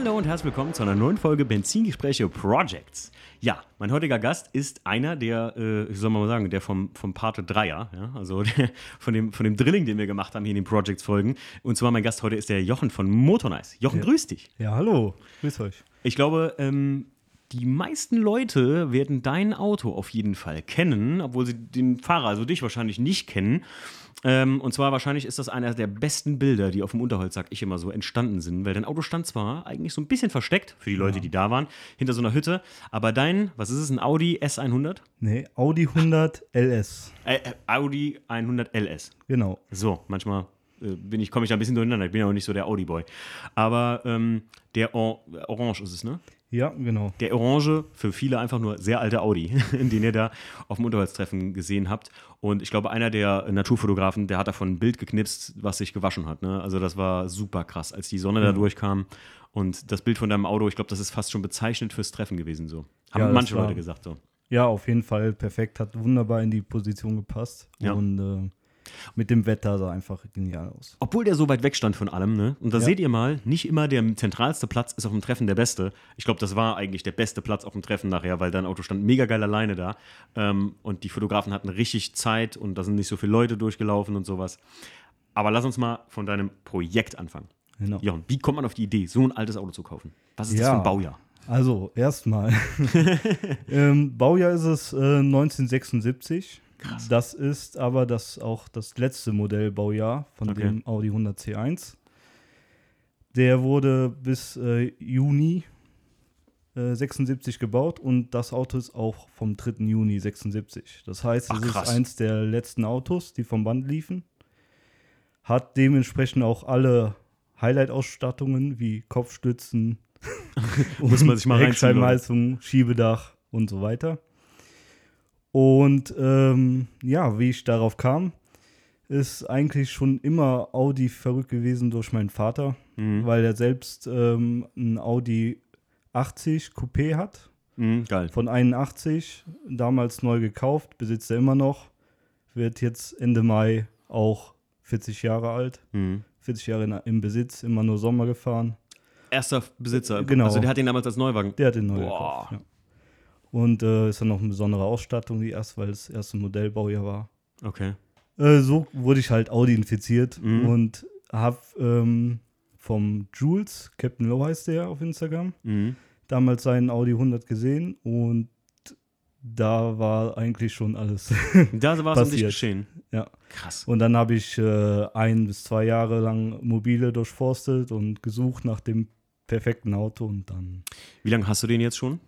Hallo und herzlich willkommen zu einer neuen Folge Benzingespräche Projects. Ja, mein heutiger Gast ist einer der, äh, wie soll man mal sagen, der vom, vom Pate Dreier, ja, also der, von, dem, von dem Drilling, den wir gemacht haben hier in den Projects-Folgen. Und zwar mein Gast heute ist der Jochen von Motornice. Jochen, Ja. grüß dich. Ja, hallo, grüß euch. Ich glaube, ähm, die meisten Leute werden dein Auto auf jeden Fall kennen, obwohl sie den Fahrer, also dich wahrscheinlich nicht kennen. Ähm, und zwar wahrscheinlich ist das einer der besten Bilder, die auf dem Unterholz, sag ich immer so, entstanden sind, weil dein Auto stand zwar eigentlich so ein bisschen versteckt für die Leute, die da waren, hinter so einer Hütte, aber dein, was ist es, ein Audi S100? Nee, Audi 100 LS. Äh, äh, Audi 100 LS. Genau. So, manchmal bin ich, komme ich da ein bisschen durcheinander. Ich bin ja auch nicht so der Audi-Boy. Aber ähm, der Or Orange ist es, ne? Ja, genau. Der Orange, für viele einfach nur sehr alte Audi, den ihr da auf dem Unterholztreffen gesehen habt. Und ich glaube, einer der Naturfotografen, der hat davon ein Bild geknipst, was sich gewaschen hat. Ne? Also das war super krass, als die Sonne da durchkam. Und das Bild von deinem Auto, ich glaube, das ist fast schon bezeichnet fürs Treffen gewesen. So. Haben Ja, manche Leute gesagt so. Ja, auf jeden Fall perfekt, hat wunderbar in die Position gepasst. Ja. Und äh, mit dem Wetter sah einfach genial aus. Obwohl der so weit weg stand von allem, ne? Und da Ja. seht ihr mal, nicht immer der zentralste Platz ist auf dem Treffen der beste. Ich glaube, das war eigentlich der beste Platz auf dem Treffen nachher, weil dein Auto stand mega geil alleine da. Ähm, und die Fotografen hatten richtig Zeit und da sind nicht so viele Leute durchgelaufen und sowas. Aber lass uns mal von deinem Projekt anfangen. Genau. Jochen, wie kommt man auf die Idee, so ein altes Auto zu kaufen? Was ist das Ja. für ein Baujahr? Also, erstmal. ähm, Baujahr ist es äh, 1976. Krass. Das ist aber das auch das letzte Modellbaujahr von Okay. dem Audi 100 C1. Der wurde bis äh, Juni äh, 76 gebaut und das Auto ist auch vom 3. Juni 76. Das heißt, Ach, es krass. ist eins der letzten Autos, die vom Band liefen. Hat dementsprechend auch alle Highlight-Ausstattungen wie Kopfstützen, Muss man sich mal. Heckscheibenheizung, Schiebedach und so weiter. Und ähm, ja, wie ich darauf kam, ist eigentlich schon immer Audi verrückt gewesen durch meinen Vater, Mhm. weil er selbst ähm, ein Audi 80 Coupé hat, Mhm, geil. von 81, damals neu gekauft, besitzt er immer noch, wird jetzt Ende Mai auch 40 Jahre alt, Mhm. 40 Jahre in, im Besitz, immer nur Sommer gefahren. Erster Besitzer. Genau. Also der hat den damals als Neuwagen. Der hat den neu Boah. gekauft. Ja. Und äh, ist dann noch eine besondere Ausstattung, die erst, weil es das erste Modellbaujahr war. Okay. Äh, so wurde ich halt Audi infiziert Mhm. und habe ähm, vom Jules, Captain Low heißt der auf Instagram, Mhm. damals seinen Audi 100 gesehen und da war eigentlich schon alles. Da war es um dich geschehen. ja. Krass. Und dann habe ich äh, ein bis zwei Jahre lang mobile durchforstet und gesucht nach dem perfekten Auto und dann Wie lange hast du den jetzt schon?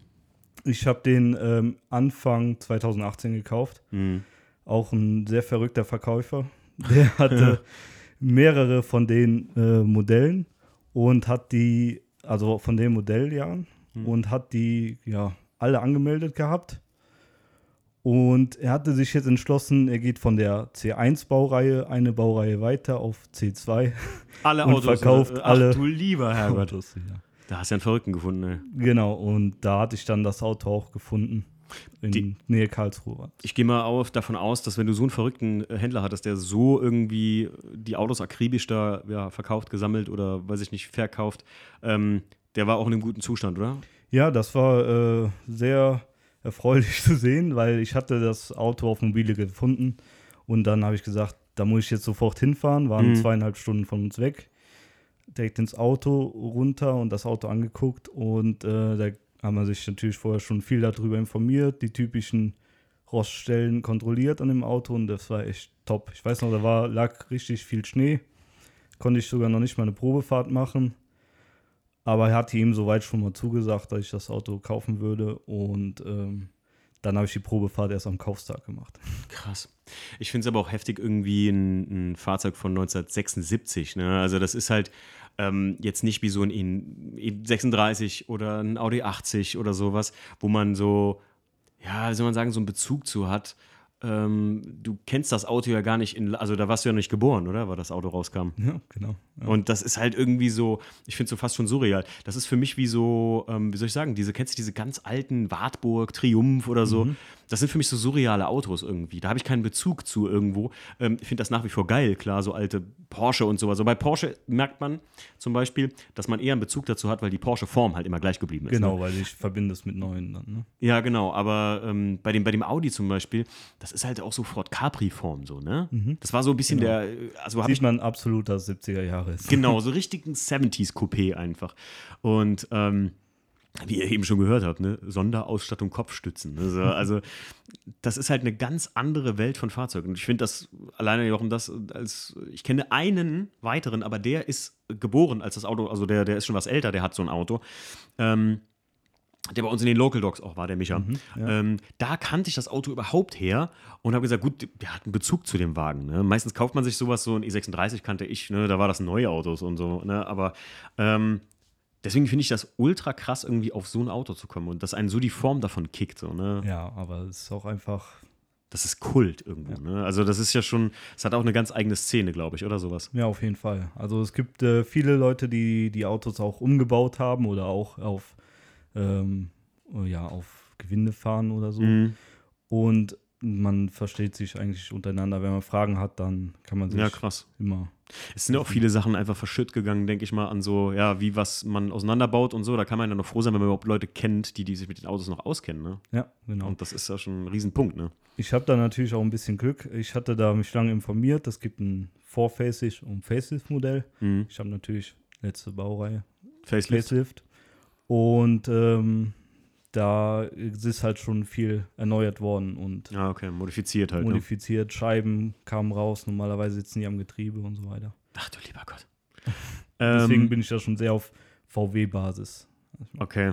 Ich habe den ähm, Anfang 2018 gekauft. Mhm. Auch ein sehr verrückter Verkäufer. Der hatte mehrere von den äh, Modellen und hat die, also von den Modelljahren, Mhm. und hat die ja alle angemeldet gehabt. Und er hatte sich jetzt entschlossen, er geht von der C1-Baureihe eine Baureihe weiter auf C2. Alle Und Autos. verkauft äh, ach, alle du lieber Herrgott. Autos, ja. Da hast du ja einen Verrückten gefunden, ey. Genau, und da hatte ich dann das Auto auch gefunden. In Die- Nähe Karlsruhe. Ich gehe mal auf, davon aus, dass wenn du so einen verrückten äh, Händler hattest, der so irgendwie die Autos akribisch da ja, verkauft, gesammelt oder weiß ich nicht, verkauft, ähm, der war auch in einem guten Zustand, oder? Ja, das war äh, sehr erfreulich zu sehen, weil ich hatte das Auto auf Mobile gefunden und dann habe ich gesagt, da muss ich jetzt sofort hinfahren, waren Mhm. zweieinhalb Stunden von uns weg, direkt ins Auto runter und das Auto angeguckt und äh, da haben wir sich natürlich vorher schon viel darüber informiert, die typischen Roststellen kontrolliert an dem Auto und das war echt top. Ich weiß noch, da war, lag richtig viel Schnee, konnte ich sogar noch nicht mal eine Probefahrt machen. Aber er hatte ihm soweit schon mal zugesagt, dass ich das Auto kaufen würde. Und ähm, dann habe ich die Probefahrt erst am Kaufstag gemacht. Krass. Ich finde es aber auch heftig, irgendwie ein, ein Fahrzeug von 1976. Ne? Also, das ist halt ähm, jetzt nicht wie so ein E- E36 oder ein Audi 80 oder sowas, wo man so, ja, wie soll man sagen, so einen Bezug zu hat. Ähm, du kennst das Auto ja gar nicht, in, also da warst du ja nicht geboren, oder? Weil das Auto rauskam. Ja, genau. Und das ist halt irgendwie so, ich finde es so fast schon surreal. Das ist für mich wie so, ähm, wie soll ich sagen, diese, kennst du diese ganz alten Wartburg, Triumph oder so? Mhm. Das sind für mich so surreale Autos irgendwie. Da habe ich keinen Bezug zu irgendwo. Ähm, ich finde das nach wie vor geil, klar, so alte Porsche und sowas. So bei Porsche merkt man zum Beispiel, dass man eher einen Bezug dazu hat, weil die Porsche-Form halt immer gleich geblieben ist. Genau, Ne? weil ich verbinde es mit neuen dann. Ne? Ja, genau. Aber ähm, bei, dem, bei dem Audi zum Beispiel, das ist halt auch so Ford Capri-Form so, ne? Das war so ein bisschen Genau. der, also habe ich Sieht man absolut, dass es 70er Jahre ist. Genau, so richtig ein 70s-Coupé einfach. Und ähm, wie ihr eben schon gehört habt, ne? Sonderausstattung Kopfstützen. Ne? So, also, das ist halt eine ganz andere Welt von Fahrzeugen. Und ich finde das alleine auch um das als, ich kenne einen weiteren, aber der ist geboren als das Auto, also der, der ist schon was älter, der hat so ein Auto. Ähm, der bei uns in den Local Dogs auch war, der Micha. ähm, da kannte ich das Auto überhaupt her und habe gesagt, gut, der hat einen Bezug zu dem Wagen. Ne? Meistens kauft man sich sowas, so ein E36 kannte ich, ne? da war das neue Autos und so. Ne? Aber ähm, deswegen finde ich das ultra krass, irgendwie auf so ein Auto zu kommen und dass einen so die Form davon kickt. So, ne? Ja, aber es ist auch einfach. Das ist Kult irgendwo. Ne? Also das ist ja schon, es hat auch eine ganz eigene Szene, glaube ich, oder sowas. Ja, auf jeden Fall. Also es gibt äh, viele Leute, die die Autos auch umgebaut haben oder auch auf, ähm, ja, auf Gewinde fahren oder so. Mhm. Und man versteht sich eigentlich untereinander. Wenn man Fragen hat, dann kann man sich Ja, krass. immer. Es sind ja auch viele Sachen einfach verschütt gegangen, denke ich mal, an so, ja, wie was man auseinanderbaut und so. Da kann man ja noch froh sein, wenn man überhaupt Leute kennt, die, die sich mit den Autos noch auskennen. Ne? Ja, genau. Und das ist ja schon ein Riesenpunkt, ne? Ich habe da natürlich auch ein bisschen Glück. Ich hatte da mich lange informiert. Es gibt ein Four-Facing und Facelift-Modell. Mhm. Ich habe natürlich letzte Baureihe Facelift. Facelift. Und ähm, da ist halt schon viel erneuert worden und Ja, okay, modifiziert halt. Ne? modifiziert. Scheiben kamen raus. Normalerweise sitzen die am Getriebe und so weiter. Ach du lieber Gott. Deswegen ähm, bin ich da schon sehr auf VW-Basis. okay.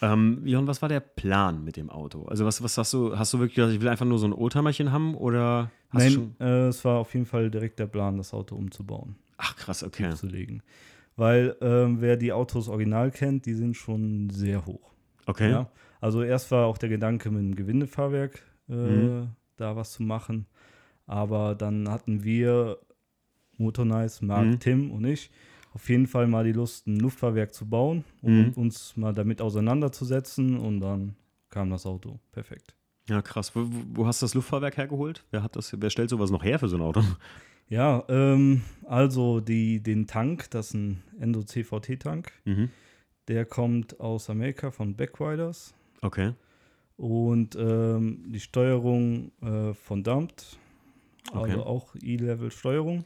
Ähm, Jon, was war der Plan mit dem Auto? Also was, was hast du, hast du wirklich gesagt, ich will einfach nur so ein Oldtimerchen haben oder hast du schon. Nein, äh, es war auf jeden Fall direkt der Plan, das Auto umzubauen, Ach krass, okay. Weil ähm, wer die Autos original kennt, die sind schon sehr hoch. Okay. Ja? Also erst war auch der Gedanke, mit einem Gewindefahrwerk äh, Mhm. da was zu machen. Aber dann hatten wir, Motornice, Marc, Mhm. Tim und ich, auf jeden Fall mal die Lust, ein Luftfahrwerk zu bauen Mhm. und uns mal damit auseinanderzusetzen. Und dann kam das Auto. Perfekt. Ja, krass. Wo, wo- hast du das Luftfahrwerk hergeholt? Wer hat das, wer stellt sowas noch her für so ein Auto? Ja, ähm, also die, den Tank, das ist ein Endo CVT-Tank, Mhm. Der kommt aus Amerika von Backriders. Okay. Und ähm, die Steuerung äh, von Dumped, also Okay. auch E-Level-Steuerung.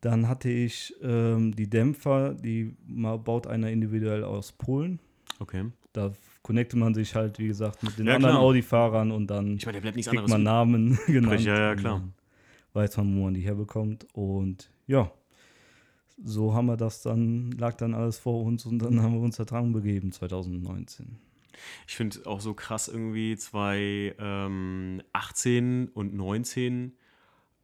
Dann hatte ich ähm, die Dämpfer, die baut einer individuell aus Polen. Okay. Da connecte man sich halt, wie gesagt, mit den Ja, anderen. Audi-Fahrern und dann Ich nichts kriegt man Namen genannt. ja, ja, klar. Weiß man, wo man die herbekommt. Und ja, so haben wir das dann, lag dann alles vor uns und dann haben wir uns da dran begeben, 2019. Ich finde auch so krass irgendwie 2018 und 19,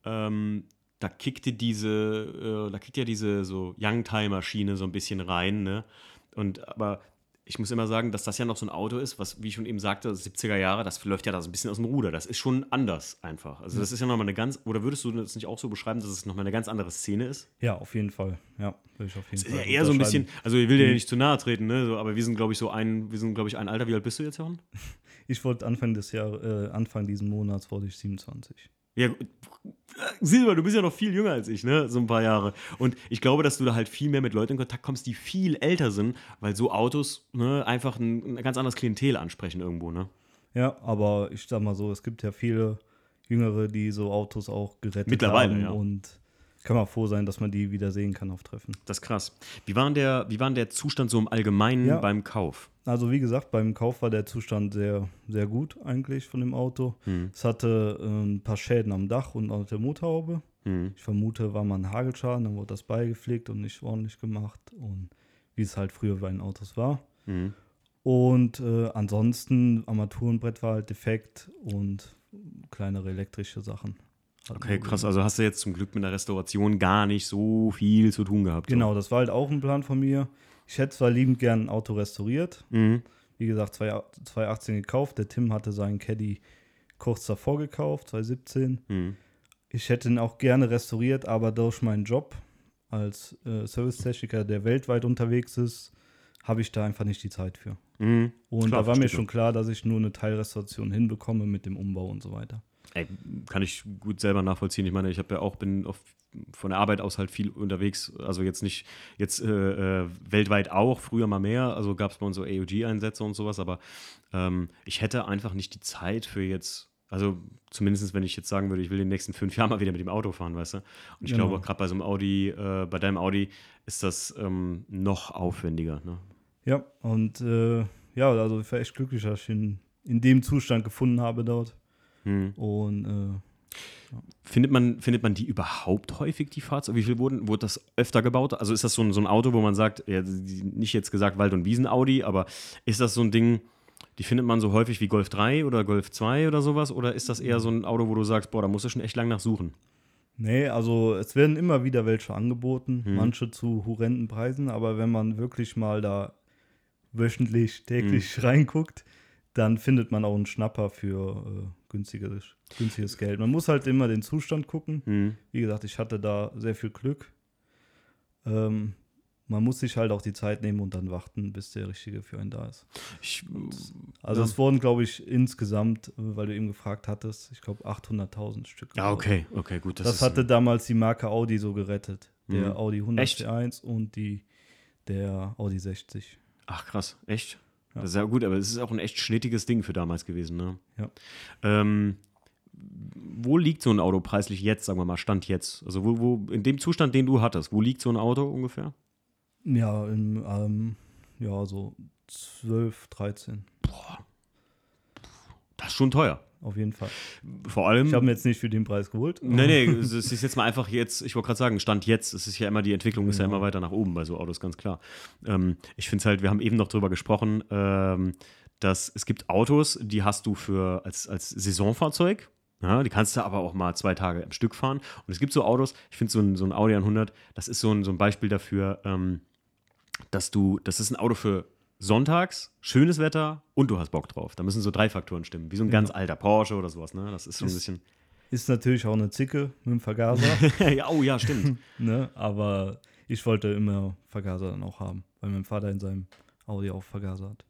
ähm, da kickte diese, äh, da kickt ja diese so Youngtimer-Schiene so ein bisschen rein, ne? Und aber ich muss immer sagen, dass das ja noch so ein Auto ist, was, wie ich schon eben sagte, 70er Jahre, das läuft ja da so ein bisschen aus dem Ruder. Das ist schon anders einfach. Also das ist ja nochmal eine ganz, oder würdest du das nicht auch so beschreiben, dass es nochmal eine ganz andere Szene ist? Ja, auf jeden Fall. Ja, würde ich auf jeden Das ist Fall. ja eher so ein bisschen, also ich will dir nicht zu nahe treten, ne? So, aber wir sind, glaube ich, so ein, wir sind, glaube ich, ein Alter. Wie alt bist du jetzt, Jochen? Ich wollte Anfang des Jahres, äh, Anfang diesen Monats wurde ich 27. Ja, gut. Silber, du bist ja noch viel jünger als ich, ne? So ein paar Jahre. Und ich glaube, dass du da halt viel mehr mit Leuten in Kontakt kommst, die viel älter sind, weil so Autos ne, einfach ein, ein ganz anderes Klientel ansprechen irgendwo, ne? Ja, aber ich sag mal so, es gibt ja viele Jüngere, die so Autos auch gerettet Mittlerweile, haben ja. und kann man froh sein, dass man die wieder sehen kann auf Treffen. Das ist krass. Wie war der, wie war der Zustand so im Allgemeinen Ja. beim Kauf? Also wie gesagt, beim Kauf war der Zustand sehr, sehr gut eigentlich von dem Auto. Hm. Es hatte äh, ein paar Schäden am Dach und auf der Motorhaube. Hm. Ich vermute, war mal ein Hagelschaden, dann wurde das beigepflegt und nicht ordentlich gemacht und wie es halt früher bei den Autos war. Hm. Und äh, ansonsten, Armaturenbrett war halt defekt und kleinere elektrische Sachen. Okay, krass. Also hast du jetzt zum Glück mit der Restauration gar nicht so viel zu tun gehabt. Genau, das war halt auch ein Plan von mir. Ich hätte zwar liebend gern ein Auto restauriert. So. Mhm. Wie gesagt, 2018 gekauft. Der Tim hatte seinen Caddy kurz davor gekauft, 2017. Mhm. Ich hätte ihn auch gerne restauriert, aber durch meinen Job als äh, Servicetechniker, der weltweit unterwegs ist, habe ich da einfach nicht die Zeit für. Mhm. Und Klar, da war mir schon klar, dass ich nur eine Teilrestauration hinbekomme mit dem Umbau und so weiter. Ey, kann ich gut selber nachvollziehen. Ich meine, ich habe ja auch bin auf, von der Arbeit aus halt viel unterwegs. Also jetzt nicht jetzt äh, äh, weltweit auch, früher mal mehr. Also gab es bei uns so AOG-Einsätze und sowas. Aber ähm, ich hätte einfach nicht die Zeit für jetzt. Also zumindest, wenn ich jetzt sagen würde, ich will in den nächsten fünf Jahren mal wieder mit dem Auto fahren, weißt du. Und ich Genau. glaube, gerade bei so einem Audi, äh, bei deinem Audi, ist das ähm, noch aufwendiger. Ne? Ja, und äh, ja, also ich war echt glücklich, dass ich ihn in dem Zustand gefunden habe dort. Hm. Und äh, Findet man, findet man die überhaupt häufig, die Fahrzeuge? Wie viel wurden, wurde das öfter gebaut? Also ist das so ein, so ein Auto, wo man sagt, ja, nicht jetzt gesagt Wald- und Wiesen-Audi, aber ist das so ein Ding, die findet man so häufig wie Golf 3 oder Golf 2 oder sowas? Oder ist das eher so ein Auto, wo du sagst, boah, da musst du schon echt lang nach suchen? nee, also es werden immer wieder welche angeboten, Hm. manche zu horrenden Preisen, aber wenn man wirklich mal da wöchentlich, täglich reinguckt, dann findet man auch einen Schnapper für äh, günstiges, Geld. Man muss halt immer den Zustand gucken. Hm. Wie gesagt, ich hatte da sehr viel Glück. Ähm, man muss sich halt auch die Zeit nehmen und dann warten, bis der Richtige für einen da ist. Ich, Also Ja. es wurden, glaube ich, insgesamt, äh, weil du eben gefragt hattest, ich glaube 800.000 Stück. ja, gebaut. okay, okay, gut. Das, ist- hatte damals die Marke Audi so gerettet. Der Mhm. Audi 100 Echt? C1 und die, der Audi 60. Ach, krass, echt? Ja. Das ist ja gut, aber es ist auch ein echt schnittiges Ding für damals gewesen, ne? Ja. Ähm, wo liegt so ein Auto preislich jetzt, sagen wir mal, Stand jetzt? Also wo, wo, in dem Zustand, den du hattest, wo liegt so ein Auto ungefähr? Ja, im, ähm, ja, so 12, 13. Das ist schon teuer. Auf jeden Fall. Vor allem. Ich habe mir jetzt nicht für den Preis geholt. Nee, nee, es ist jetzt mal einfach jetzt, ich wollte gerade sagen, Stand jetzt, es ist ja immer, die Entwicklung ist ja immer weiter nach oben bei so Autos, ganz klar. Ähm, ich finde es halt, wir haben eben noch drüber gesprochen, ähm, dass es gibt Autos, die hast du für als, als Saisonfahrzeug, ja, die kannst du aber auch mal zwei Tage am Stück fahren. Und es gibt so Autos, ich finde so ein, so ein Audi 100, das ist so ein, so ein Beispiel dafür, ähm, dass du, das ist ein Auto für sonntags, schönes Wetter und du hast Bock drauf. Da müssen so drei Faktoren stimmen, wie so ein ganz alter Porsche oder sowas, ne? Das ist schon ein Ist- bisschen. Ist natürlich auch eine Zicke mit dem Vergaser, ja, oh ja, stimmt. ne? aber ich wollte immer Vergaser dann auch haben, weil mein Vater in seinem Audi auch Vergaser hat.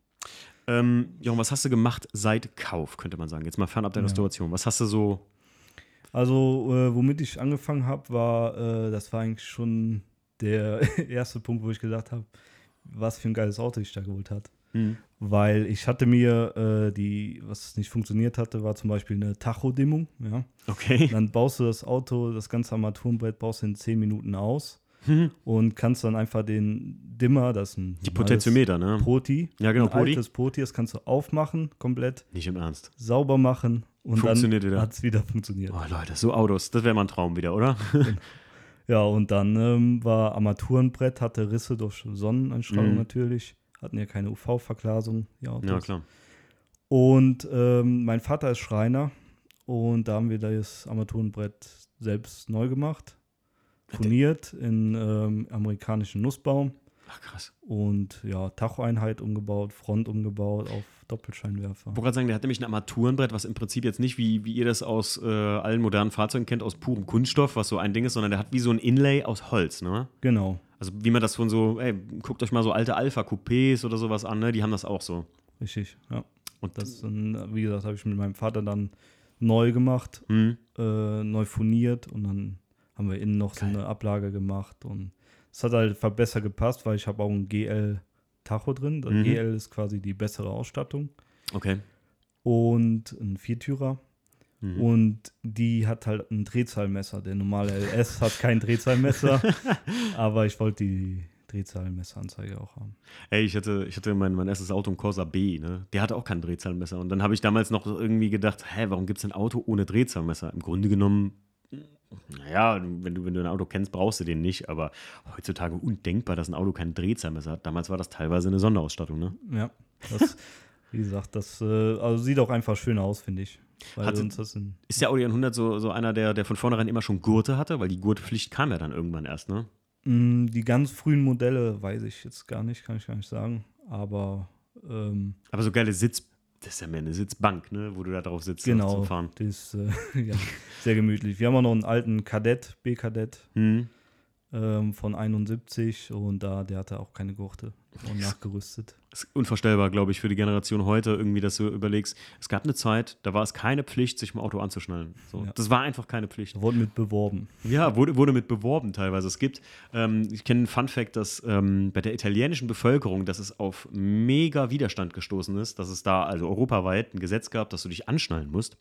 Ähm, Jochen, was hast du gemacht seit Kauf, könnte man sagen? Jetzt mal fernab der Ja. Restauration. Was hast du so. Also, äh, womit ich angefangen habe, war, äh, das war eigentlich schon der erste Punkt, wo ich gedacht habe, was für ein geiles Auto ich da geholt hat. Hm. Weil ich hatte mir äh, die, was nicht funktioniert hatte, war zum Beispiel eine Tachodimmung. Ja. Okay. Dann baust du das Auto, das ganze Armaturenbrett baust du in 10 Minuten aus Hm. und kannst dann einfach den Dimmer, das ist ein Die Potentiometer, ne? Poti, Ja, genau, ein Poti. altes Poti, das kannst du aufmachen, komplett Nicht im Ernst. sauber machen und dann hat es wieder funktioniert. Oh, Leute, so Autos, das wäre mal ein Traum wieder, oder? Ja, und dann ähm, war Armaturenbrett, hatte Risse durch Sonneneinstrahlung Mhm. natürlich, hatten ja keine UV-Verglasung. Ja, klar. Und ähm, mein Vater ist Schreiner und da haben wir das Armaturenbrett selbst neu gemacht, furniert in ähm, amerikanischen Nussbaum Ach, krass. und ja, Tachoeinheit umgebaut, Front umgebaut auf Doppelscheinwerfer. Ich wollte gerade sagen, der hat nämlich ein Armaturenbrett, was im Prinzip jetzt nicht, wie, wie ihr das aus äh, allen modernen Fahrzeugen kennt, aus purem Kunststoff, was so ein Ding ist, sondern der hat wie so ein Inlay aus Holz, ne? Genau, Also wie man das von so, ey, guckt euch mal so alte Alpha-Coupés oder sowas an, ne? Die haben das auch so. richtig, ja. Und Das, dann, wie gesagt, habe ich mit meinem Vater dann neu gemacht Hm. äh, neu furniert und dann haben wir innen noch Geil. so eine Ablage gemacht und es hat halt ver- besser gepasst, weil ich habe auch ein GL Tacho drin. Das Mhm. GL ist quasi die bessere Ausstattung Okay. und ein Viertürer Mhm. und die hat halt ein Drehzahlmesser. Der normale LS hat kein Drehzahlmesser, aber ich wollte die Drehzahlmesseranzeige auch haben. Ey, ich hatte, ich hatte mein, mein erstes Auto, ein Corsa B, ne? Der hatte auch kein Drehzahlmesser. Und dann habe ich damals noch irgendwie gedacht, hä, warum gibt es ein Auto ohne Drehzahlmesser? Im Grunde genommen, naja, wenn du, wenn du ein Auto kennst, brauchst du den nicht. Aber heutzutage undenkbar, dass ein Auto kein Drehzahlmesser hat. Damals war das teilweise eine Sonderausstattung, ne? Ja, das, wie gesagt, das äh, also sieht auch einfach schön aus, finde ich. Ein Ist der Audi 100 so, so einer, der, der von vornherein immer schon Gurte hatte? Weil die Gurtpflicht kam ja dann irgendwann erst, ne? Mm, Die ganz frühen Modelle weiß ich jetzt gar nicht, kann ich gar nicht sagen. Aber ähm, Aber so geile Sitz, das ist ja mehr eine Sitzbank, ne? Wo du da drauf sitzt genau, zum Fahren. die ist äh, ja, sehr gemütlich. Wir haben auch noch einen alten Kadett, B-Kadett. Hm. ähm, von 71 und da, der hatte auch keine Gurte und nachgerüstet. Das ist unvorstellbar, glaube ich, für die Generation heute, irgendwie, dass du überlegst, es gab eine Zeit, da war es keine Pflicht, sich im Auto anzuschnallen. So, Ja. Das war einfach keine Pflicht. Wurde mit beworben. Ja, wurde, wurde mit beworben teilweise. Es gibt, ähm, ich kenne einen Fun-Fact, dass ähm, bei der italienischen Bevölkerung, dass es auf mega Widerstand gestoßen ist, dass es da also europaweit ein Gesetz gab, dass du dich anschnallen musst.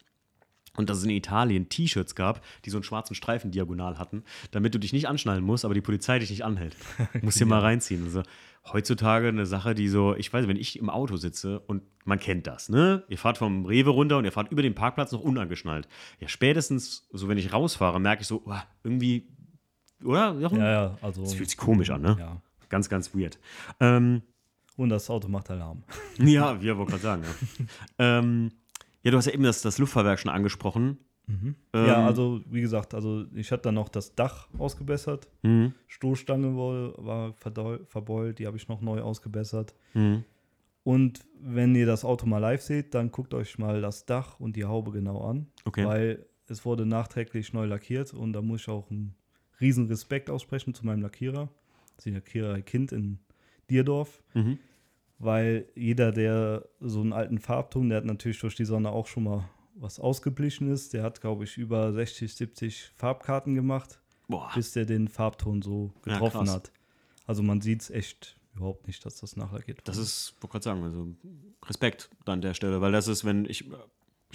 Und dass es in Italien T-Shirts gab, die so einen schwarzen Streifen diagonal hatten, damit du dich nicht anschnallen musst, aber die Polizei dich nicht anhält. Musst dir mal reinziehen. Also, heutzutage eine Sache, die so, ich weiß, wenn ich im Auto sitze und man kennt das, ne? Ihr fahrt vom Rewe runter und ihr fahrt über den Parkplatz noch unangeschnallt. Ja, spätestens, so wenn ich rausfahre, merke ich so, oh, irgendwie, oder? Jochen? Ja, ja, also. Das fühlt sich komisch an, ne? Ja. Ganz, ganz weird. Ähm, Und das Auto macht Alarm. ja, wir wollte gerade sagen, ja. ähm, ja, du hast ja eben das, das Luftfahrwerk schon angesprochen. Ähm, ja, also wie gesagt, also ich hatte dann noch das Dach ausgebessert. Mhm. Stoßstange war verbeult, die habe ich noch neu ausgebessert. Mhm. Und wenn ihr das Auto mal live seht, dann guckt euch mal das Dach und die Haube genau an. Okay. Weil es wurde nachträglich neu lackiert und da muss ich auch einen riesen Respekt aussprechen zu meinem Lackierer. Das ist der Lackierer Kind in Dierdorf. Mhm. Weil jeder, der so einen alten Farbton, der hat natürlich durch die Sonne auch schon mal was ausgeblichen ist. Der hat, glaube ich, über 60, 70 Farbkarten gemacht, Boah. bis der den Farbton so Ja, getroffen krass. hat. Also man sieht es echt überhaupt nicht, dass das nachlackiert Das wurde. ist, wollte gerade sagen, also Respekt an der Stelle, weil das ist, wenn ich,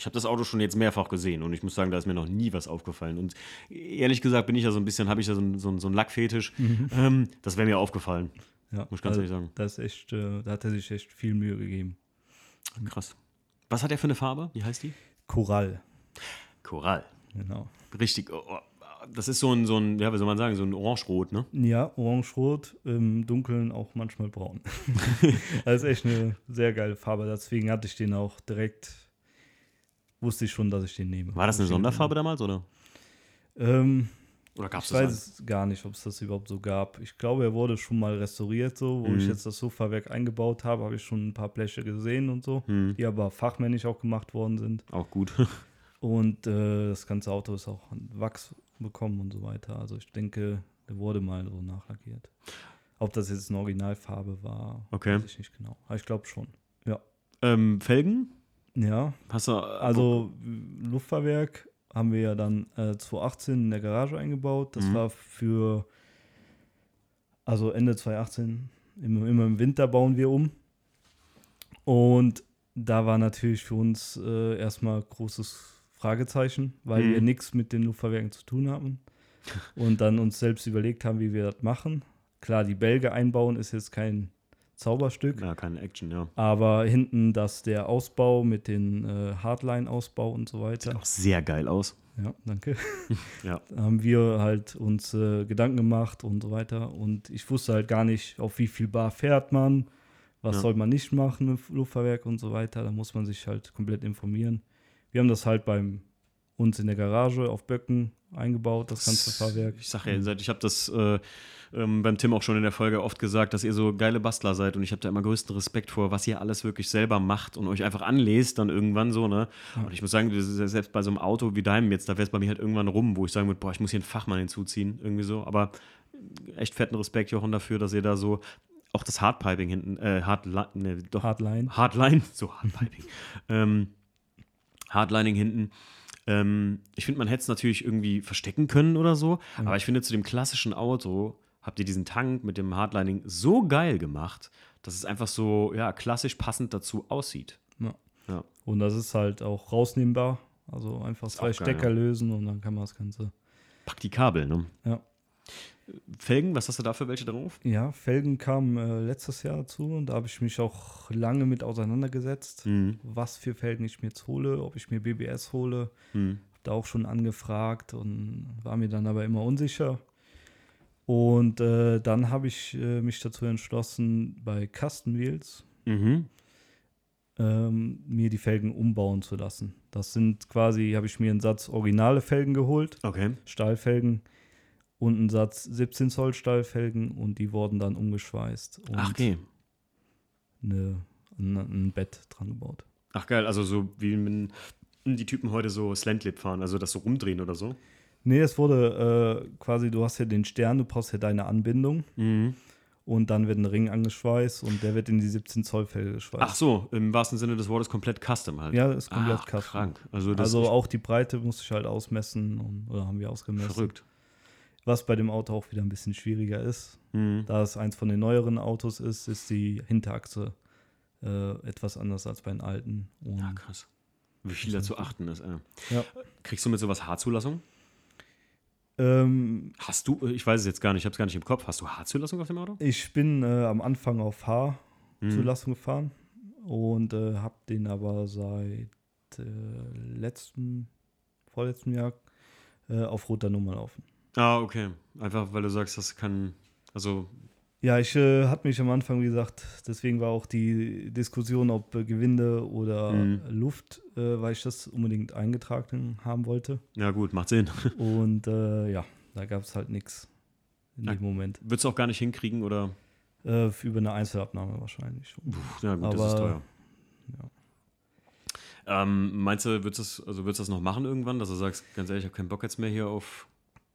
ich habe das Auto schon jetzt mehrfach gesehen und ich muss sagen, da ist mir noch nie was aufgefallen. Und ehrlich gesagt bin ich ja so ein bisschen, habe ich ja so, ein- so, ein- so einen Lackfetisch. Ähm, das wäre mir aufgefallen. ja, muss ich ganz also ehrlich sagen. Das ist echt, äh, da hat er sich echt viel Mühe gegeben. Krass. Was hat er für eine Farbe? Wie heißt die? Korall, Korall. genau. Richtig. oh, oh, Das ist so ein, so ein, ja, wie soll man sagen, so ein Orange-Rot, ne? Ja, orange-rot, im Dunkeln auch manchmal braun. das ist echt eine sehr geile Farbe. Deswegen hatte ich den auch direkt, wusste ich schon, dass ich den nehme. War das eine Ich Sonderfarbe damals, oder? Ähm, Oder gab es ich das? weiß es gar nicht, ob es das überhaupt so gab. Ich glaube, er wurde schon mal restauriert, so, wo Mhm. ich jetzt das Sofawerk eingebaut habe, habe ich schon ein paar Bleche gesehen und so, Hm, die aber fachmännisch auch gemacht worden sind. auch gut. Und äh, das ganze Auto ist auch an Wachs bekommen und so weiter. Also ich denke, der wurde mal so nachlackiert. Ob das jetzt eine Originalfarbe war, Okay. weiß ich nicht genau. Aber ich glaube schon. Ja. ähm, Felgen? Ja, Hast du. also Luftfahrwerk haben wir ja dann äh, 2018 in der Garage eingebaut. Das Mhm. war für, also Ende 2018, immer, immer im Winter bauen wir um. Und da war natürlich für uns äh, erstmal großes Fragezeichen, weil Mhm. wir nichts mit den Luftfahrwerken zu tun haben. Und dann uns selbst überlegt haben, wie wir das machen. Klar, die Bälge einbauen ist jetzt kein Zauberstück. Ja, keine Action, ja. Aber hinten, dass der Ausbau mit den äh, Hardline-Ausbau und so weiter. Auch sehr geil aus. Ja, danke. Ja. Da haben wir halt uns äh, Gedanken gemacht und so weiter. Und ich wusste halt gar nicht, auf wie viel Bar fährt man, was Ja. soll man nicht machen im Luftfahrwerk und so weiter. Da muss man sich halt komplett informieren. Wir haben das halt beim uns in der Garage auf Böcken eingebaut, das ganze Fahrwerk. Ich sag ja, ich habe das äh, ähm, beim Tim auch schon in der Folge oft gesagt, dass ihr so geile Bastler seid und ich habe da immer größten Respekt vor, was ihr alles wirklich selber macht und euch einfach anlest dann irgendwann so, ne? Und ich muss sagen, ja selbst bei so einem Auto wie deinem jetzt, da wäre es bei mir halt irgendwann rum, wo ich sagen würde, boah, ich muss hier einen Fachmann hinzuziehen, irgendwie so. Aber echt fetten Respekt, Jochen, dafür, dass ihr da so auch das Hardpiping hinten, äh, Hardline, ne, doch, Hardline. Hardline, so Hardpiping. ähm, Hardlining hinten. Ähm, ich finde, man hätte es natürlich irgendwie verstecken können oder so, aber ich finde, zu dem klassischen Auto habt ihr diesen Tank mit dem Hardlining so geil gemacht, dass es einfach so, ja, klassisch passend dazu aussieht. Ja. Ja. Und das ist halt auch rausnehmbar. Also einfach zwei auch geil, Stecker ja. lösen und dann kann man das Ganze. Praktikabel, ne? Ja. Felgen, was hast du da für welche drauf? Ja, Felgen kamen äh, letztes Jahr dazu und da habe ich mich auch lange mit auseinandergesetzt, Hm. was für Felgen ich mir jetzt hole, ob ich mir BBS hole. Hm. Hab da auch schon angefragt und war mir dann aber immer unsicher. Und äh, dann habe ich äh, mich dazu entschlossen, bei Custom Wheels Mhm. ähm, mir die Felgen umbauen zu lassen. Das sind quasi, habe ich mir einen Satz originale Felgen geholt, Okay. Stahlfelgen und einen Satz 17 Zoll Stahlfelgen und die wurden dann umgeschweißt und Ach, okay. eine, ein, ein Bett dran gebaut. Ach, geil. Also so wie wenn die Typen heute so Slantlip fahren, also das so rumdrehen oder so. Nee, es wurde äh, quasi, du hast ja den Stern, du brauchst ja deine Anbindung Mhm. und dann wird ein Ring angeschweißt und der wird in die 17 Zoll Felge geschweißt. Ach so, im wahrsten Sinne des Wortes komplett custom halt. Ja, ist komplett Ach, custom. krank. Also das also auch die Breite musste ich halt ausmessen und, oder haben wir ausgemessen. verrückt. Was bei dem Auto auch wieder ein bisschen schwieriger ist. Mhm. Da es eins von den neueren Autos ist, ist die Hinterachse äh, etwas anders als bei den alten. Und Ja, krass. Wie viel da zu achten ist. Ey. Ja. Kriegst du mit sowas Haarzulassung? ähm, Hast du, äh, ich weiß es jetzt gar nicht, ich habe es gar nicht im Kopf. Hast du Haarzulassung auf dem Auto? ich bin äh, am Anfang auf Mhm. H-Zulassung gefahren und äh, habe den aber seit äh, letzten, vorletzten Jahr äh, auf roter Nummer laufen. Ah, okay. Einfach weil du sagst, das kann, also Ja, ich äh, hatte mich am Anfang, wie gesagt, deswegen war auch die Diskussion, ob äh, Gewinde oder Mhm. Luft, äh, weil ich das unbedingt eingetragen haben wollte. ja gut, macht Sinn. Und äh, ja, da gab es halt nichts in Ja. dem Moment. Würdest du auch gar nicht hinkriegen oder? Äh, über eine Einzelabnahme wahrscheinlich. Puh, ja gut, das ist Aber, teuer. Ähm, meinst du, würdest du das, also würdest du das noch machen irgendwann, dass du sagst, ganz ehrlich, ich habe keinen Bock jetzt mehr hier auf.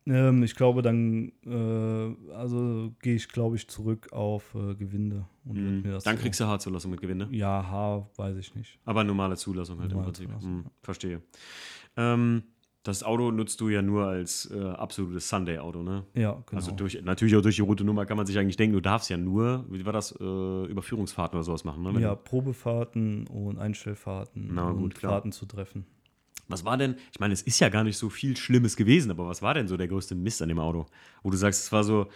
Ähm, ich glaube, dann äh, also gehe ich, glaube ich, zurück auf äh, Gewinde. Mhm. Dann so- kriegst du Haarzulassung mit Gewinde. Ja, Haar, weiß ich nicht. Aber normale Zulassung halt Normale im Prinzip. Zulassung, Hm, verstehe. Ähm, das Auto nutzt du ja nur als äh, absolutes Sunday-Auto, ne? Ja, genau. Also durch, natürlich auch durch die rote Nummer kann man sich eigentlich denken, du darfst ja nur, wie war das, äh, Überführungsfahrten oder sowas machen, ne? Wenn ja, Probefahrten und Einstellfahrten Na und gut. Fahrten zu treffen. Was war denn, ich meine, es ist ja gar nicht so viel Schlimmes gewesen, aber was war denn so der größte Mist an dem Auto? Wo du sagst, es war so,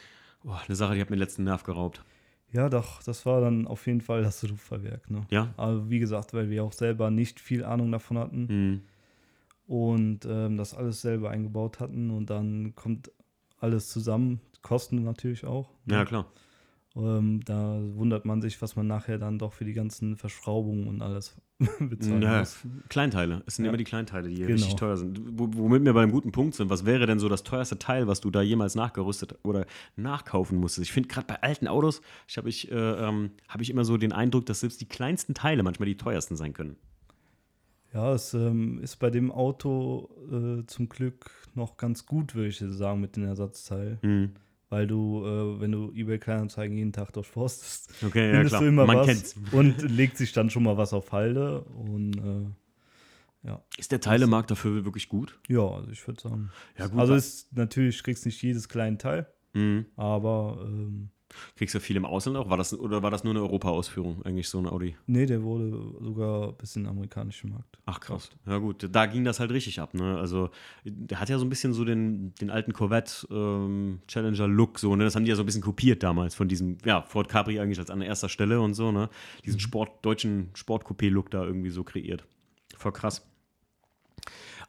oh, eine Sache, die hat mir den letzten Nerv geraubt. Ja, doch, das war dann auf jeden Fall das Luftfahrwerk. Ne? Ja? Aber wie gesagt, weil wir auch selber nicht viel Ahnung davon hatten Hm. und ähm, das alles selber eingebaut hatten und dann kommt alles zusammen, Kosten natürlich auch. ne? Ja, klar. Ähm, da wundert man sich, was man nachher dann doch für die ganzen Verschraubungen und alles bezahlen Ja, muss. Kleinteile. Es sind Ja. immer die Kleinteile, die Genau. richtig teuer sind. Wo- Womit wir bei einem guten Punkt sind. Was wäre denn so das teuerste Teil, was du da jemals nachgerüstet oder nachkaufen musstest? Ich finde gerade bei alten Autos, ich habe ich, äh, ähm, hab ich immer so den Eindruck, dass selbst die kleinsten Teile manchmal die teuersten sein können. Ja, es ähm, ist bei dem Auto äh, zum Glück noch ganz gut, würde ich sagen, mit den Ersatzteilen. Mhm. Weil du, äh, wenn du eBay Kleinanzeigen jeden Tag durchforstest, Okay, ja findest klar. du immer Man was kennt's. und legt sich dann schon mal was auf Halde. Und äh, ja. Ist der Teilemarkt dafür wirklich gut? ja, also ich würde sagen. Ja, gut. Also ist natürlich kriegst nicht jedes kleine Teil, Mhm. aber ähm, Kriegst du viel im Ausland auch? War das, oder war das nur eine Europa-Ausführung, eigentlich so ein Audi? nee, der wurde sogar bis in den amerikanischen Markt. Ach krass. Ja gut, da ging das halt richtig ab. Ne? Also der hat ja so ein bisschen so den, den alten Corvette ähm, Challenger Look so. Ne? Das haben die ja so ein bisschen kopiert damals von diesem ja Ford Capri eigentlich als an erster Stelle und so. Ne? Diesen Sport deutschen Sportcoupé Look da irgendwie so kreiert. Voll krass.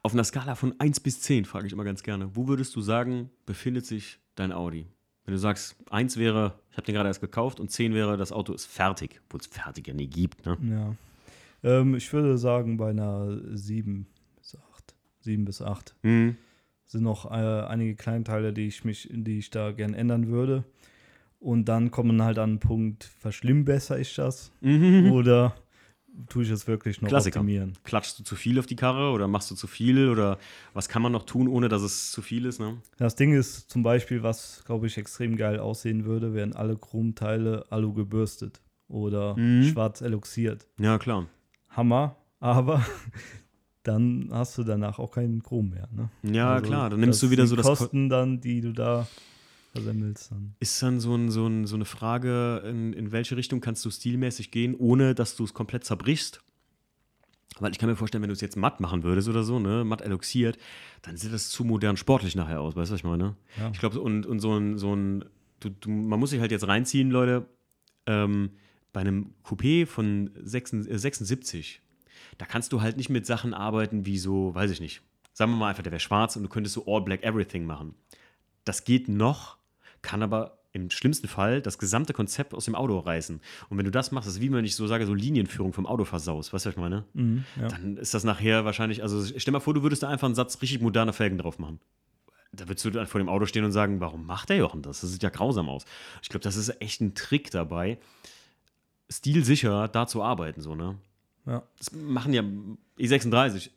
Auf einer Skala von 1 bis 10 frage ich immer ganz gerne, wo würdest du sagen, befindet sich dein Audi? Wenn du sagst, 1 wäre, ich habe den gerade erst gekauft und 10 wäre, das Auto ist fertig, obwohl es fertig ja nie gibt. Ne? Ja. Ähm, ich würde sagen, bei einer 7 bis 8. 7 bis 8. Mhm. sind noch äh, einige Kleinteile, die ich mich, die ich da gern ändern würde. Und dann kommt man halt an den Punkt, verschlimmbessere ich das oder tue ich es wirklich noch. Klassiker. optimieren? Klatschst du zu viel auf die Karre oder machst du zu viel oder was kann man noch tun, ohne dass es zu viel ist? Ne? Das Ding ist zum Beispiel, was glaube ich extrem geil aussehen würde, wären alle Chromteile alu gebürstet oder Mhm. schwarz eloxiert. Ja, klar. Hammer, aber dann hast du danach auch keinen Chrom mehr. Ne? Ja, Also, klar. Dann nimmst du das wieder die so das. Ko Kosten dann, die du da versemmelst dann. ist dann so, ein, so, ein, so eine Frage, in, in welche Richtung kannst du stilmäßig gehen, ohne dass du es komplett zerbrichst? Weil ich kann mir vorstellen, wenn du es jetzt matt machen würdest oder so, ne, matt eloxiert, dann sieht das zu modern sportlich nachher aus, weißt du, was ich meine? Ja. Ich glaube, und, und so ein, so ein du, du, man muss sich halt jetzt reinziehen, Leute, ähm, bei einem Coupé von 76, äh, 76, da kannst du halt nicht mit Sachen arbeiten wie so, weiß ich nicht, sagen wir mal einfach, der wäre schwarz und du könntest so All Black Everything machen. Das geht noch, kann aber im schlimmsten Fall das gesamte Konzept aus dem Auto reißen. Und wenn du das machst, das ist wie wenn ich so sage, so Linienführung vom Auto versaust, weißt du, was ich meine? Mhm, ja. Dann ist das nachher wahrscheinlich, also stell mal vor, du würdest da einfach einen Satz richtig moderner Felgen drauf machen. Da würdest du dann vor dem Auto stehen und sagen, warum macht der Jochen das? Das sieht ja grausam aus. Ich glaube, das ist echt ein Trick dabei, stilsicher da zu arbeiten, so, ne? Ja. Das machen ja E36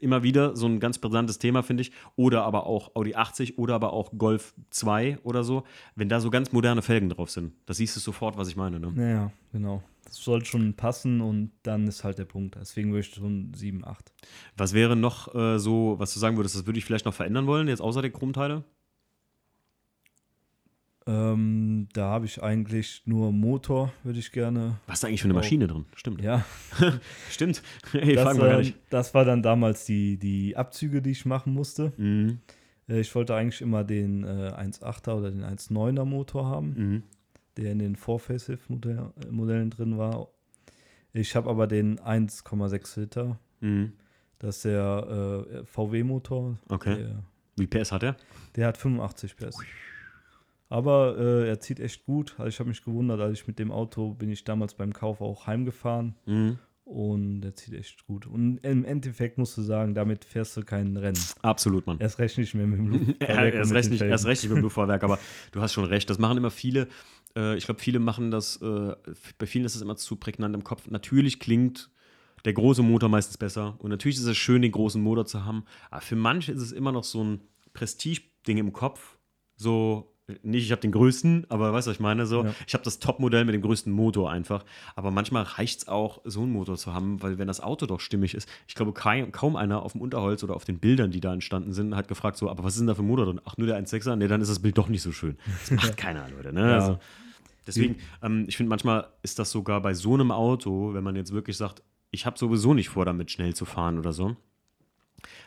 immer wieder so ein ganz brisantes Thema, finde ich. Oder aber auch Audi 80 oder aber auch Golf 2 oder so. Wenn da so ganz moderne Felgen drauf sind, da siehst du sofort, was ich meine. Ne? Naja, genau. Das soll schon passen und dann ist halt der Punkt. Deswegen würde ich schon 7, 8. Was wäre noch äh, so, was du sagen würdest, das würde ich vielleicht noch verändern wollen, jetzt außer der Chromteile? Ähm, da habe ich eigentlich nur Motor, würde ich gerne. Was ist da eigentlich für eine Maschine drin? Stimmt. Ja, Stimmt. Hey, das, äh, das war dann damals die, die Abzüge, die ich machen musste. Mhm. Äh, ich wollte eigentlich immer den äh, 1.8er oder den 1.9er Motor haben, Mhm. der in den Vor-Facelift-Modellen drin war. Ich habe aber den 1,6 Liter. Mhm. Das ist der äh, VW-Motor. Okay. Der, Wie PS hat er? der hat 85 PS. Aber äh, er zieht echt gut. Also ich habe mich gewundert, als ich mit dem Auto bin ich damals beim Kauf auch heimgefahren Mhm. und er zieht echt gut. Und im Endeffekt musst du sagen, damit fährst du kein Rennen. Absolut, Mann. Erst recht nicht mehr mit dem Luftfahrwerk. Erst, recht nicht, erst recht nicht mit dem Luftfahrwerk, aber du hast schon recht. Das machen immer viele. Äh, ich glaube, viele machen das, äh, bei vielen ist das immer zu prägnant im Kopf. Natürlich klingt der große Motor meistens besser und natürlich ist es schön, den großen Motor zu haben. Aber für manche ist es immer noch so ein Prestige-Ding im Kopf. So, nicht, ich habe den größten, aber weißt du, was ich meine? So, Ja. ich habe das Top-Modell mit dem größten Motor einfach. Aber manchmal reicht es auch, so einen Motor zu haben, weil wenn das Auto doch stimmig ist, ich glaube, kein, kaum einer auf dem Unterholz oder auf den Bildern, die da entstanden sind, hat gefragt, so, aber was ist denn da für ein Motor drin? Ach, nur der 1.6er? Nee, dann ist das Bild doch nicht so schön. Das macht keiner, Leute. Ne? Ja. Also, deswegen, ähm, ich finde, manchmal ist das sogar bei so einem Auto, wenn man jetzt wirklich sagt, ich habe sowieso nicht vor, damit schnell zu fahren oder so,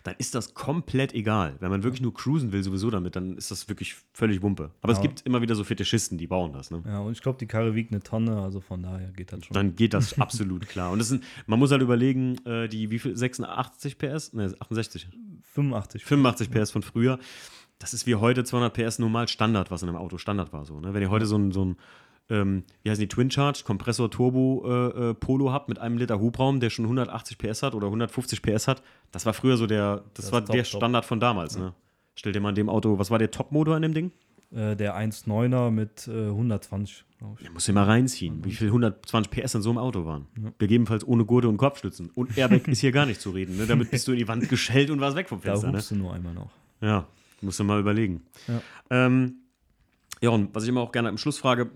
dann ist das komplett egal. Wenn man wirklich nur cruisen will, sowieso damit, dann ist das wirklich völlig Wumpe. Aber es Ja. gibt immer wieder so Fetischisten, die bauen das. Ne? Ja, und ich glaube, die Karre wiegt eine Tonne, also von daher geht das schon. Dann geht das absolut klar. Und das sind, man muss halt überlegen, äh, die wie viel? 86 PS? Ne, 68. 85. 85 PS von früher. Das ist wie heute 200 PS normal Standard, was in einem Auto Standard war. So, ne? Wenn ihr heute so ein, so ein ähm, wie heißen die, Twin Charge, Kompressor Turbo äh, äh, Polo habt mit einem Liter Hubraum, der schon 180 PS hat oder 150 PS hat, das war früher so der, das, Das war top, der top. Standard von damals. Ne? Stell dir mal in dem Auto, was war der Topmotor in dem Ding? Äh, der 1.9er mit äh, 120, glaube ich. Der muss ja mal reinziehen, wie viel 120 PS in so einem Auto waren. Gegebenenfalls ohne Gurte und Kopfstützen. Und Airbag ist hier gar nicht zu reden. Ne? Damit bist du in die Wand geschellt und warst weg vom Da Fenster. Ne? du nur einmal noch. Ja, musst du mal überlegen. Ja. Ähm, ja, und was ich immer auch gerne am Schluss frage,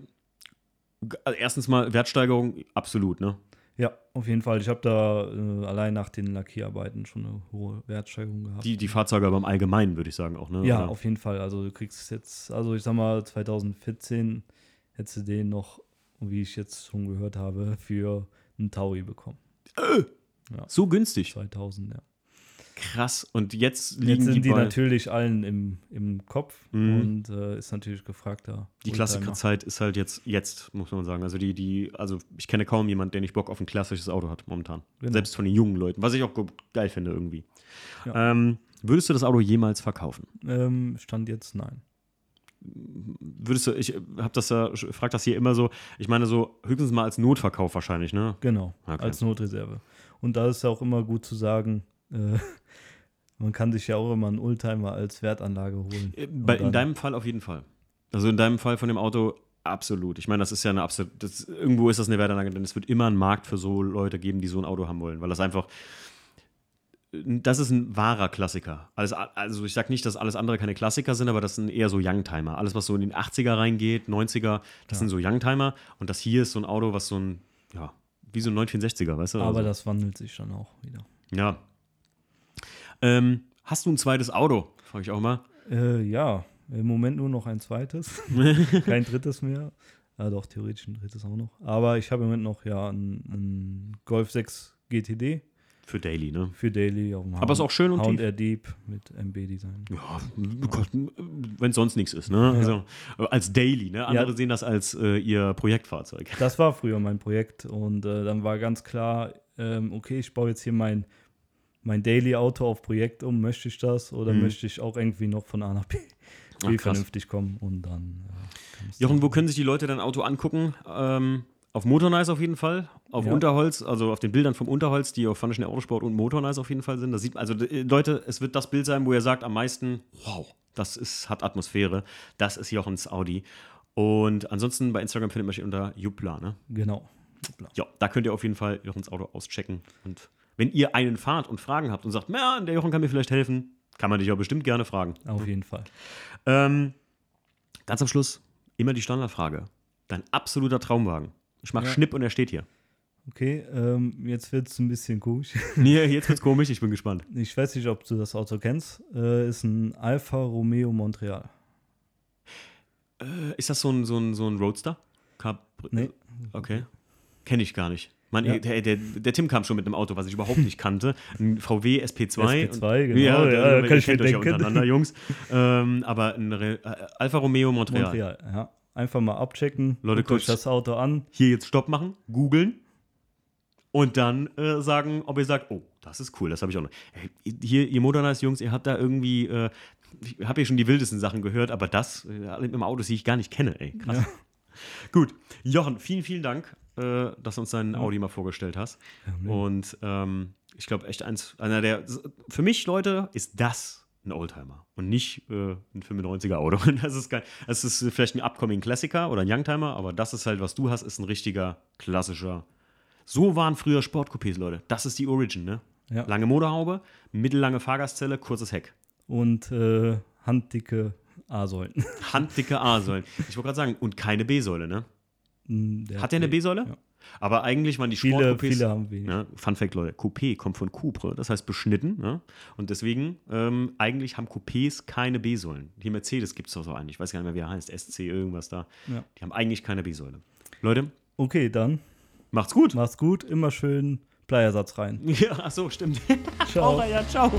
also erstens mal Wertsteigerung, absolut, ne? Ja, auf jeden Fall. Ich habe da äh, allein nach den Lackierarbeiten schon eine hohe Wertsteigerung gehabt. Die, die Fahrzeuge aber im Allgemeinen, würde ich sagen auch, ne? ja, Oder? auf jeden Fall. Also du kriegst jetzt, also ich sag mal, 2014 hättest du den noch, wie ich jetzt schon gehört habe, für einen Taui bekommen. So günstig. 2000, ja. Krass. Und jetzt liegen Jetzt sind die, die, natürlich allen im, im Kopf Mhm. und äh, ist natürlich gefragter. die Oldtimer. Klassikerzeit ist halt jetzt, jetzt, muss man sagen. Also die, die, also ich kenne kaum jemanden, der nicht Bock auf ein klassisches Auto hat momentan. Genau. Selbst von den jungen Leuten, was ich auch ge- geil finde irgendwie. Ja. Ähm, würdest du das Auto jemals verkaufen? Ähm, stand jetzt nein. Würdest du, ich habe das ja, frag das hier immer so, ich meine so höchstens mal als Notverkauf wahrscheinlich, ne? Genau, Okay. als Notreserve. Und da ist ja auch immer gut zu sagen, äh, man kann sich ja auch immer einen Oldtimer als Wertanlage holen. Äh, Bei, in deinem Fall auf jeden Fall. Also in deinem Fall von dem Auto absolut. Ich meine, das ist ja eine absolut, das, irgendwo ist das eine Wertanlage, denn es wird immer einen Markt für so Leute geben, die so ein Auto haben wollen, weil das einfach, das ist ein wahrer Klassiker. Alles, also ich sage nicht, dass alles andere keine Klassiker sind, aber das sind eher so Youngtimer. Alles, was so in den 80er reingeht, 90er, das Ja. sind so Youngtimer und das hier ist so ein Auto, was so ein, ja, wie so ein 1960er, weißt du? Aber also, das wandelt sich dann auch wieder. Ja. Ähm, hast du ein zweites Auto? Frage ich auch mal. Äh, ja, im Moment nur noch ein zweites. Kein drittes mehr. Ja, doch, theoretisch ein drittes auch noch. Aber ich habe im Moment noch ja einen, einen Golf 6 GTD Für Daily, ne? für Daily auf dem Aber ist auch schön und tief. H&R Deep mit MB-Design. Ja, wenn sonst nichts ist, ne? Also, äh, als Daily, ne? Andere Ja. sehen das als äh, ihr Projektfahrzeug. Das war früher mein Projekt und äh, dann war ganz klar, ähm, okay, ich baue jetzt hier mein, mein Daily-Auto auf Projekt um, möchte ich das oder Mhm. möchte ich auch irgendwie noch von A nach B, Ach, vernünftig kommen und dann äh, Jochen, wo können sich die Leute dein Auto angucken? Ähm, auf Motornice auf jeden Fall, auf Ja. Unterholz, also auf den Bildern vom Unterholz, die auf Funischen Autosport und Motornice auf jeden Fall sind. Das sieht, also äh, Leute, es wird das Bild sein, wo ihr sagt am meisten, wow, das ist, hat Atmosphäre. Das ist Jochens Audi. Und ansonsten bei Instagram findet man sich unter Jupla, ne? Genau. klar. Ja, da könnt ihr auf jeden Fall Jochens Auto auschecken. Und wenn ihr einen fahrt und Fragen habt und sagt, ja, der Jochen kann mir vielleicht helfen, kann man dich auch bestimmt gerne fragen. Auf jeden Fall. Ähm, ganz am Schluss immer die Standardfrage. Dein absoluter Traumwagen. Ich mache Ja. Schnipp und er steht hier. Okay, ähm, jetzt wird es ein bisschen komisch. Nee, jetzt wird's komisch, ich bin gespannt. Ich weiß nicht, ob du das Auto kennst. Äh, ist ein Alfa Romeo Montreal. Äh, ist das so ein, so ein, so ein Roadster? Cab Nee. Okay. Kenne ich gar nicht. Mein, Ja. der, der, der Tim kam schon mit einem Auto, was ich überhaupt nicht kannte. Ein VW SP2. SP2, genau, Ja, ja, der, kann ich kennt mir euch ja denken. untereinander, Jungs. Ähm, aber ein Re äh, Alfa Romeo Montreal. Montreal, ja. Einfach mal abchecken. Leute, guckt euch das Auto an. Hier jetzt Stopp machen, googeln und dann äh, sagen, ob ihr sagt, oh, das ist cool, das habe ich auch noch. Ey, hier, ihr Modernize-Jungs, ihr habt da irgendwie, äh, ich habe hier schon die wildesten Sachen gehört, aber das äh, im Auto, die ich gar nicht kenne, ey, krass. Ja. Gut, Jochen, vielen, vielen Dank, äh, dass du uns deinen Audi mal vorgestellt hast. Und ähm, ich glaube, echt eins, einer der, für mich, Leute, ist das ein Oldtimer und nicht äh, ein 95er Auto. Das ist geil. Das ist vielleicht ein Upcoming Klassiker oder ein Youngtimer, aber das ist halt, was du hast, ist ein richtiger klassischer. So waren früher Sportcoupés, Leute. Das ist die Origin, ne? Ja. Lange Motorhaube, mittellange Fahrgastzelle, kurzes Heck. Und äh, handdicke A-Säulen. Handdicke A-Säulen. Ich wollte gerade sagen, und keine B-Säule, ne? Mm, Der Hat der eine B-Säule? Ja. Aber eigentlich waren die Viele, Sportcoupés. viele haben wenig. Ja, Fun Fact, Leute, Coupé kommt von Cupre, das heißt beschnitten. Ne? Und deswegen, ähm, eigentlich haben Coupés keine B-Säulen. Die Mercedes gibt es doch so einen, ich weiß gar nicht mehr, wie er heißt, SC irgendwas da. Ja. Die haben eigentlich keine B-Säule. Leute, Okay, dann macht's gut. mach's gut. Immer schön Bleiersatz rein. Ja, ach so, stimmt. Ciao. ja, ciao.